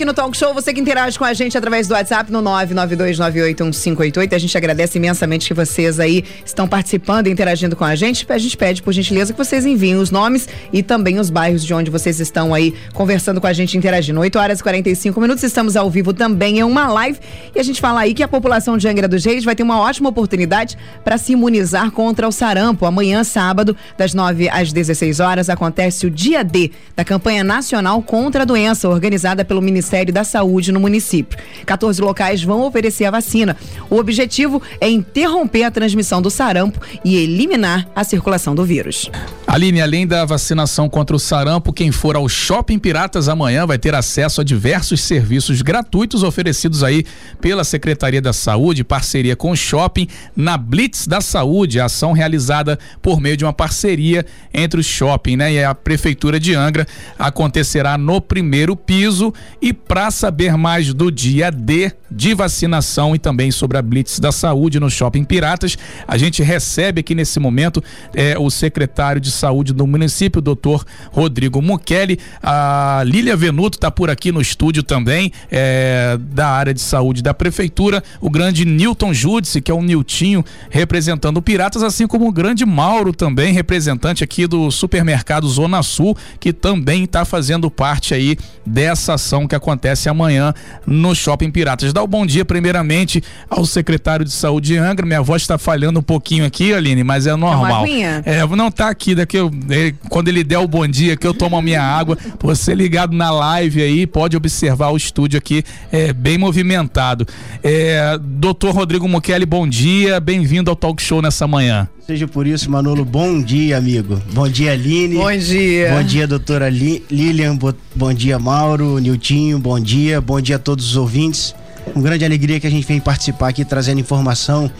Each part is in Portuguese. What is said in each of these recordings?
aqui no Talk Show. Você que interage com a gente através do WhatsApp no 992981588. A gente agradece imensamente que vocês aí estão participando e interagindo com a gente. A gente pede, por gentileza, que vocês enviem os nomes e também os bairros de onde vocês estão aí conversando com a gente, interagindo. 8 horas e 45 minutos. Estamos ao vivo também em uma live. E a gente fala aí que a população de Angra dos Reis vai ter uma ótima oportunidade para se imunizar contra o sarampo. Amanhã, sábado, das 9 às 16 horas, acontece o dia D da campanha nacional contra a doença, organizada pelo Ministério da Saúde no município. 14 locais vão oferecer a vacina. O objetivo é interromper a transmissão do sarampo e eliminar a circulação do vírus. Aline, além da vacinação contra o sarampo, quem for ao Shopping Piratas amanhã vai ter acesso a diversos serviços gratuitos oferecidos aí pela Secretaria da Saúde, parceria com o Shopping, na Blitz da Saúde, ação realizada por meio de uma parceria entre o Shopping né, e a Prefeitura de Angra. Acontecerá no primeiro piso e para saber mais do dia D de vacinação e também sobre a Blitz da Saúde no Shopping Piratas, a gente recebe aqui nesse momento é, o secretário de Saúde do município, doutor Rodrigo Mukeli. A Lília Venuto está por aqui no estúdio também, é, da área de saúde da prefeitura. O grande Newton Júdice, que é o Niltinho, representando o Piratas, assim como o grande Mauro também, representante aqui do supermercado Zona Sul, que também está fazendo parte aí dessa ação que acontece amanhã no Shopping Piratas. Dá o um bom dia primeiramente ao secretário de saúde de Angra. Minha voz está falhando um pouquinho aqui, Aline, mas é normal. É, não tá aqui, daqui eu, é, quando ele der o bom dia que eu tomo a minha água. Você ligado na live aí, pode observar o estúdio aqui é, bem movimentado. É, doutor Rodrigo Mukeli, bom dia, bem-vindo ao Talk Show nessa manhã. Seja por isso, Manolo, bom dia, amigo. Bom dia, Aline. Bom dia. Bom dia, doutora Lilian. Bom dia, Mauro, Niltinho. Bom dia. Bom dia a todos os ouvintes. Com grande alegria que a gente vem participar aqui trazendo informação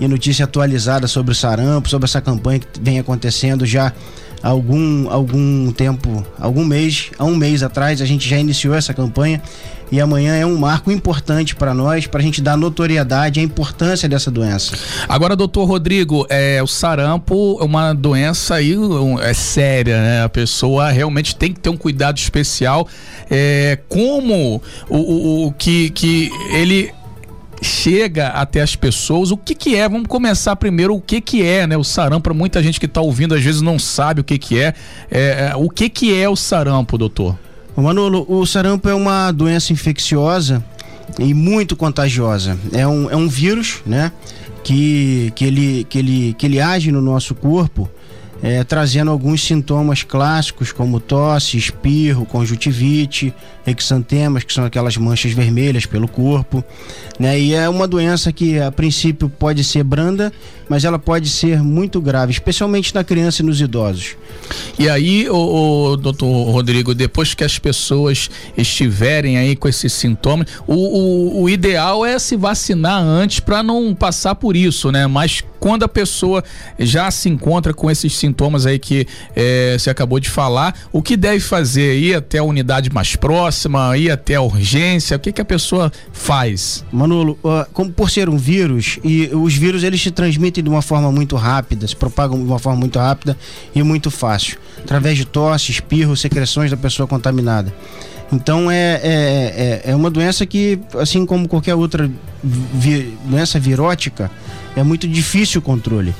e notícia atualizada sobre o sarampo, sobre essa campanha que vem acontecendo já algum, algum tempo, algum mês, há um mês atrás, a gente já iniciou essa campanha e amanhã é um marco importante para nós, para a gente dar notoriedade à importância dessa doença. Agora, doutor Rodrigo, é, o sarampo é uma doença aí, é séria, né? A pessoa realmente tem que ter um cuidado especial. É, como o, o, o que, que ele chega até as pessoas, o que que é? Vamos começar primeiro o que que é, né? O sarampo, muita gente que está ouvindo, às vezes não sabe o que que é. é. é o que que é o sarampo, doutor? Manolo, o sarampo é uma doença infecciosa e muito contagiosa. É um, é um vírus, né? Que, que, ele, que, ele, que ele age no nosso corpo é, trazendo alguns sintomas clássicos como tosse, espirro, conjuntivite, exantemas, que são aquelas manchas vermelhas pelo corpo, né? E é uma doença que a princípio pode ser branda, mas ela pode ser muito grave, especialmente na criança e nos idosos. E aí, o, o doutor Rodrigo, depois que as pessoas estiverem aí com esses sintomas, o, o, o ideal é se vacinar antes para não passar por isso, né? Mas quando a pessoa já se encontra com esses sintomas aí que é, você acabou de falar, o que deve fazer? Ir até a unidade mais próxima, ir até a urgência? O que, que a pessoa faz? Manolo, uh, como por ser um vírus, e os vírus eles se transmitem de uma forma muito rápida, se propagam de uma forma muito rápida e muito fácil, através de tosse, espirro, secreções da pessoa contaminada. Então é, é, é, é uma doença que, assim como qualquer outra vi, doença virótica, é muito difícil o controle.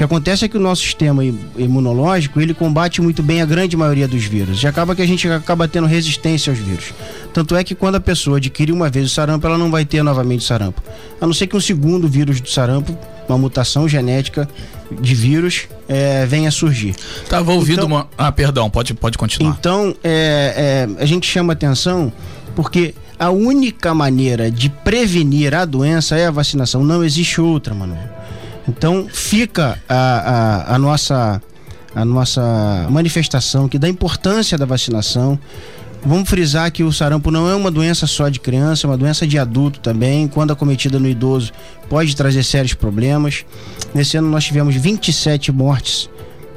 O que acontece é que o nosso sistema imunológico ele combate muito bem a grande maioria dos vírus. E acaba que a gente acaba tendo resistência aos vírus. Tanto é que quando a pessoa adquire uma vez o sarampo, ela não vai ter novamente o sarampo. A não ser que um segundo vírus do sarampo, uma mutação genética de vírus, é, venha a surgir. Estava ouvindo então, uma. Ah, perdão, pode, pode continuar. Então, é, é, a gente chama atenção porque a única maneira de prevenir a doença é a vacinação, não existe outra, Manuel. Então fica a, a, a, nossa, a nossa manifestação que da importância da vacinação. Vamos frisar que o sarampo não é uma doença só de criança, é uma doença de adulto também. Quando acometida no idoso, pode trazer sérios problemas. Nesse ano nós tivemos 27 mortes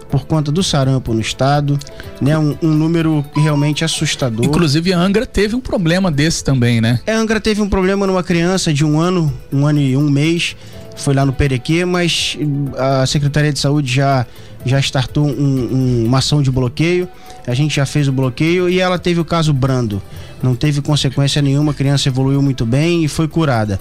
por conta do sarampo no estado, né? Um, um, número realmente assustador. Inclusive a Angra teve um problema desse também, né? É, a Angra teve um problema numa criança de um ano, um ano e um mês, foi lá no Perequê, mas a Secretaria de Saúde já já startou um, um, uma ação de bloqueio. A gente já fez o bloqueio e ela teve o caso brando. não teve consequência nenhuma, a criança evoluiu muito bem e foi curada.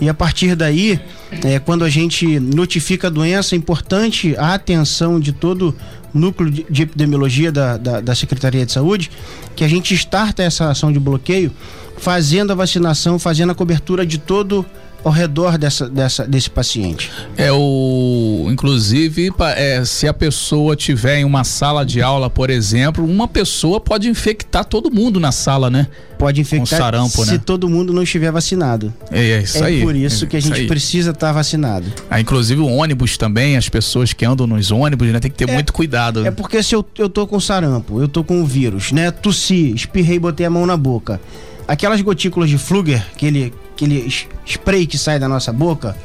E a partir daí, é, quando a gente notifica a doença, é importante a atenção de todo núcleo de, de epidemiologia da, da, da Secretaria de Saúde, que a gente starta essa ação de bloqueio fazendo a vacinação, fazendo a cobertura de todo ao redor dessa, dessa, desse paciente. É o, inclusive, é, se a pessoa tiver em uma sala de aula, por exemplo, uma pessoa pode infectar todo mundo na sala, né? Pode infectar Com sarampo, se né? todo mundo não estiver vacinado. É, é isso é aí. por isso é que a gente aí. precisa estar vacinado. Ah, inclusive o ônibus também, as pessoas que andam nos ônibus, né? Tem que ter É- muito cuidado. É porque se eu, eu tô com sarampo, eu tô com o vírus, né? Tossi, espirrei, botei a mão na boca. Aquelas gotículas de Fluger, aquele, aquele spray que sai da nossa boca,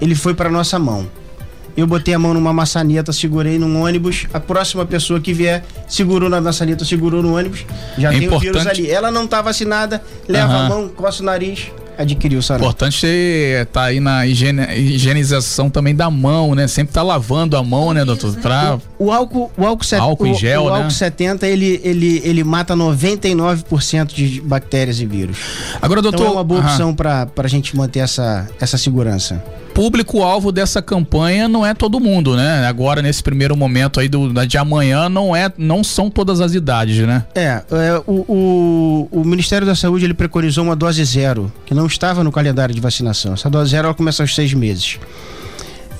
ele foi para nossa mão. Eu botei a mão numa maçaneta, segurei num ônibus. A próxima pessoa que vier segurou na maçaneta, segurou no ônibus. Já É tem o vírus importante- ali. Ela não tá vacinada, leva Aham. a mão, coça o nariz, adquiriu o sarampo. Importante estar aí na higiene- higienização também da mão, né? Sempre tá lavando a mão, né, doutor? Pra... O álcool, o álcool, set- Álcool em o- gel, o né? álcool 70, ele, ele, ele mata 99% de bactérias e vírus. Agora, doutor, Então é uma boa opção para a gente manter essa, essa segurança. Público-alvo dessa campanha não é todo mundo, né? Agora, nesse primeiro momento aí do, de amanhã, não, é, não são todas as idades, né? É, é, o, o, o Ministério da Saúde ele preconizou uma dose zero, que não estava no calendário de vacinação. Essa dose zero ela começa aos seis meses.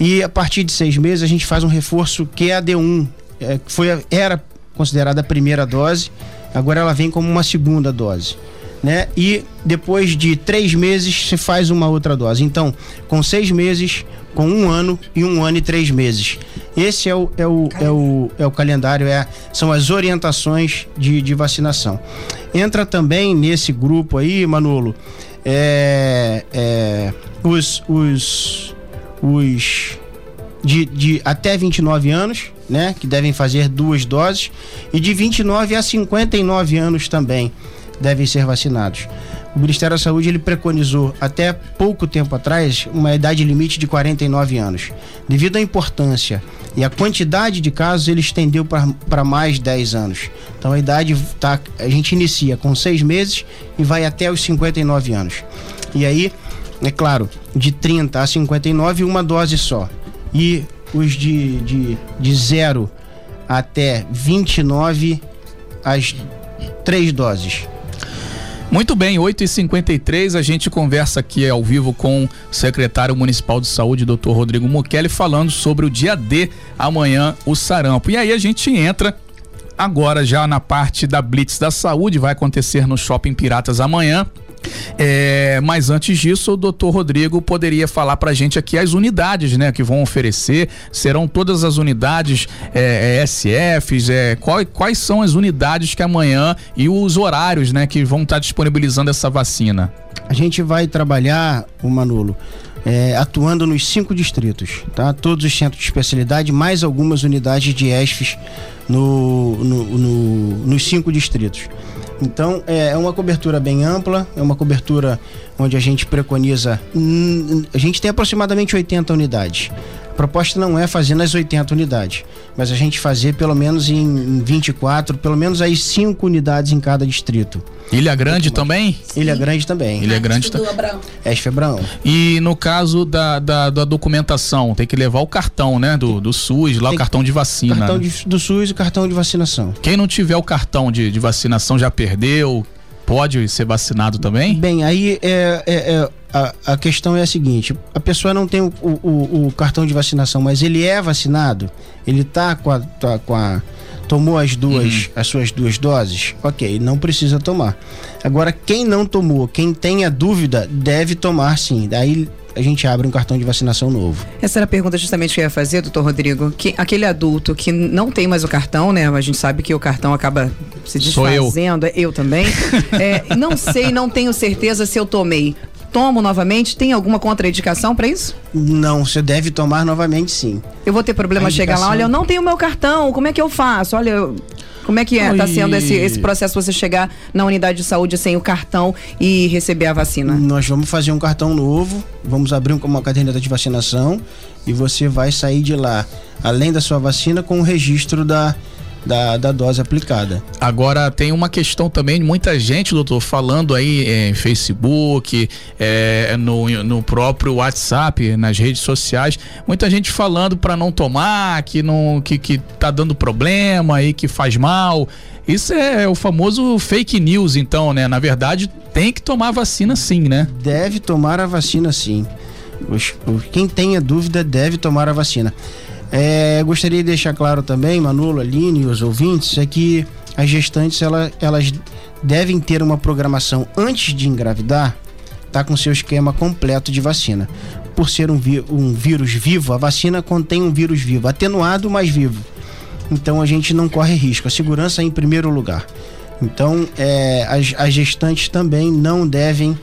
E a partir de seis meses a gente faz um reforço que é a D1, é, que foi, era considerada a primeira dose, agora ela vem como uma segunda dose. Né? E depois de três meses se faz uma outra dose. Então, com seis meses, com um ano e um ano e três meses. Esse é o, é o, é o, é o calendário, é, são as orientações de, de vacinação. Entra também nesse grupo aí, Manolo, é, é, os, os, os de, de até 29 anos, né? Que devem fazer duas doses, e de 29 a 59 anos também devem ser vacinados. O Ministério da Saúde ele preconizou até pouco tempo atrás uma idade limite de 49 anos. Devido à importância e à quantidade de casos, ele estendeu para mais 10 anos. Então a idade tá, a gente inicia com seis meses e vai até os 59 anos. E aí, é claro, de 30 a 59, uma dose só. E os de, de, de 0 até 29, as três doses. Muito bem, 8h53, a gente conversa aqui ao vivo com o secretário municipal de saúde, doutor Rodrigo Mukeli, falando sobre o dia D, amanhã, o sarampo. E aí a gente entra agora já na parte da Blitz da Saúde, vai acontecer no Shopping Piratas amanhã. É, mas antes disso, o doutor Rodrigo poderia falar pra gente aqui as unidades, né, que vão oferecer. Serão todas as unidades é, é, SFs, é, qual, quais são as unidades que amanhã e os horários, né, que vão estar disponibilizando essa vacina? A gente vai trabalhar, o Manolo, é, atuando nos cinco distritos, tá? Todos os centros de especialidade, mais algumas unidades de ESFs no, no, no, nos cinco distritos. Então é é uma cobertura bem ampla, é uma cobertura onde a gente preconiza. A gente tem aproximadamente 80 unidades. A proposta não é fazer nas 80 unidades, mas a gente fazer pelo menos em em 24, pelo menos aí 5 unidades em cada distrito. Ilha Grande também? Ilha Grande também. Ilha Grande tá- do Abraão. ESF Abraão. E no caso da, da, da documentação, tem que levar o cartão, né, do, do SUS, lá Tem o cartão de vacina. Cartão né? de- do SUS e cartão de vacinação. Quem não tiver o cartão de, de vacinação já perdeu, pode ser vacinado também? Bem, aí é, é- é- a, a questão é a seguinte: a pessoa não tem o, o- o cartão de vacinação, mas ele é vacinado, ele tá com a. tá com a- tomou as duas, as suas duas doses, ok, não precisa tomar. Agora, quem não tomou, quem tem a dúvida, deve tomar sim. Daí a gente abre um cartão de vacinação novo. Essa era a pergunta justamente que eu ia fazer, doutor Rodrigo. Que, aquele adulto que não tem mais o cartão, né? A gente sabe que o cartão acaba se Sou eu. desfazendo. Eu, também. É, não sei, não tenho certeza se eu tomei. Tomo novamente? Tem alguma contraindicação para isso? Não, você deve tomar novamente sim. Eu vou ter problema A chegar lá, olha, eu não tenho meu cartão, como é que eu faço? Olha, eu- como é que é? Tá Oi. sendo esse, esse processo você chegar na unidade de saúde sem o cartão e receber a vacina? Nós vamos fazer um cartão novo, vamos abrir um- uma caderneta de vacinação e você vai sair de lá, além da sua vacina, com o registro da, da, da dose aplicada. Agora tem uma questão também, muita gente, doutor, falando aí em Facebook, é, no, no próprio WhatsApp, nas redes sociais, muita gente falando para não tomar, que não que, que tá dando problema e que faz mal. Isso é o famoso fake news, então, né? Na verdade, tem que tomar vacina sim, né? Deve tomar a vacina sim. Quem tenha dúvida deve tomar a vacina. É, gostaria de deixar claro também, Manolo, Aline e os ouvintes, é que as gestantes ela, elas devem ter uma programação antes de engravidar, tá com seu esquema completo de vacina. Por ser um, um vírus vivo, a vacina contém um vírus vivo, atenuado, mas vivo. Então a gente não corre risco. A segurança é em primeiro lugar. Então é, as, as gestantes também não devem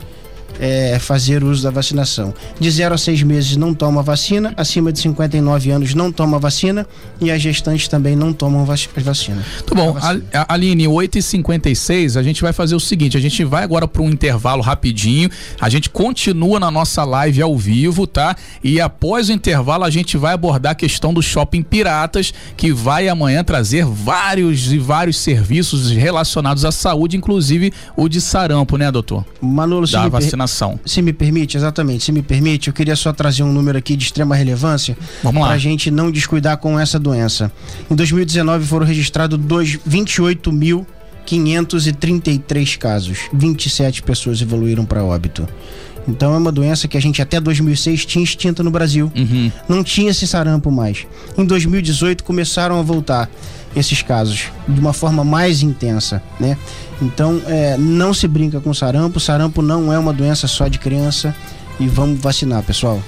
é, fazer uso da vacinação. De 0 a 6 meses não toma vacina, acima de 59 anos não toma vacina e as gestantes também não tomam vac vacina. Tá bom, vacina. Aline, 8h56, a gente vai fazer o seguinte: a gente vai agora para um intervalo rapidinho, a gente continua na nossa live ao vivo, tá? E após o intervalo a gente vai abordar a questão do shopping Piratas, que vai amanhã trazer vários e vários serviços relacionados à saúde, inclusive o de sarampo, né, doutor? Manolo, da vacinação Se me permite, exatamente, se me permite, eu queria só trazer um número aqui de extrema relevância para a gente não descuidar com essa doença. Em 2019 foram registrados 28.533 casos, 27 pessoas evoluíram para óbito. Então é uma doença que a gente até 2006 tinha extinta no Brasil. Uhum. Não tinha esse sarampo mais. Em 2018 começaram a voltar esses casos de uma forma mais intensa, né? Então, é, não se brinca com sarampo. Sarampo não é uma doença só de criança. E vamos vacinar, pessoal.